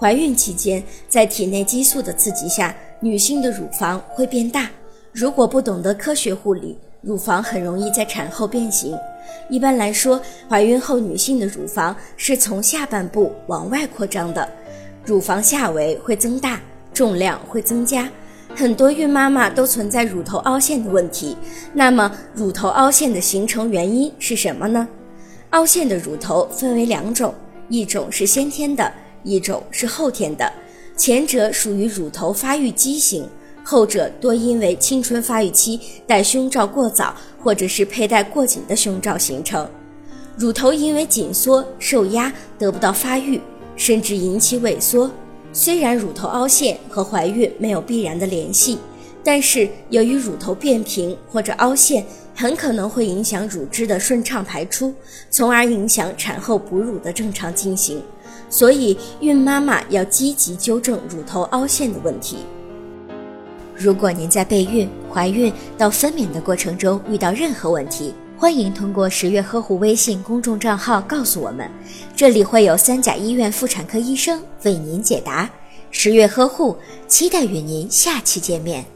怀孕期间，在体内激素的刺激下，女性的乳房会变大。如果不懂得科学护理，乳房很容易在产后变形。一般来说，怀孕后女性的乳房是从下半部往外扩张的，乳房下围会增大，重量会增加。很多孕妈妈都存在乳头凹陷的问题。那么，乳头凹陷的形成原因是什么呢？凹陷的乳头分为两种，一种是先天的，一种是后天的。前者属于乳头发育畸形。后者多因为青春发育期戴胸罩过早，或者是佩戴过紧的胸罩形成。乳头因为紧缩受压得不到发育，甚至引起萎缩。虽然乳头凹陷和怀孕没有必然的联系，但是由于乳头变平或者凹陷，很可能会影响乳汁的顺畅排出，从而影响产后哺乳的正常进行。所以，孕妈妈要积极纠正乳头凹陷的问题。如果您在备孕、怀孕到分娩的过程中遇到任何问题，欢迎通过十月呵护微信公众账号告诉我们，这里会有三甲医院妇产科医生为您解答。十月呵护，期待与您下期见面。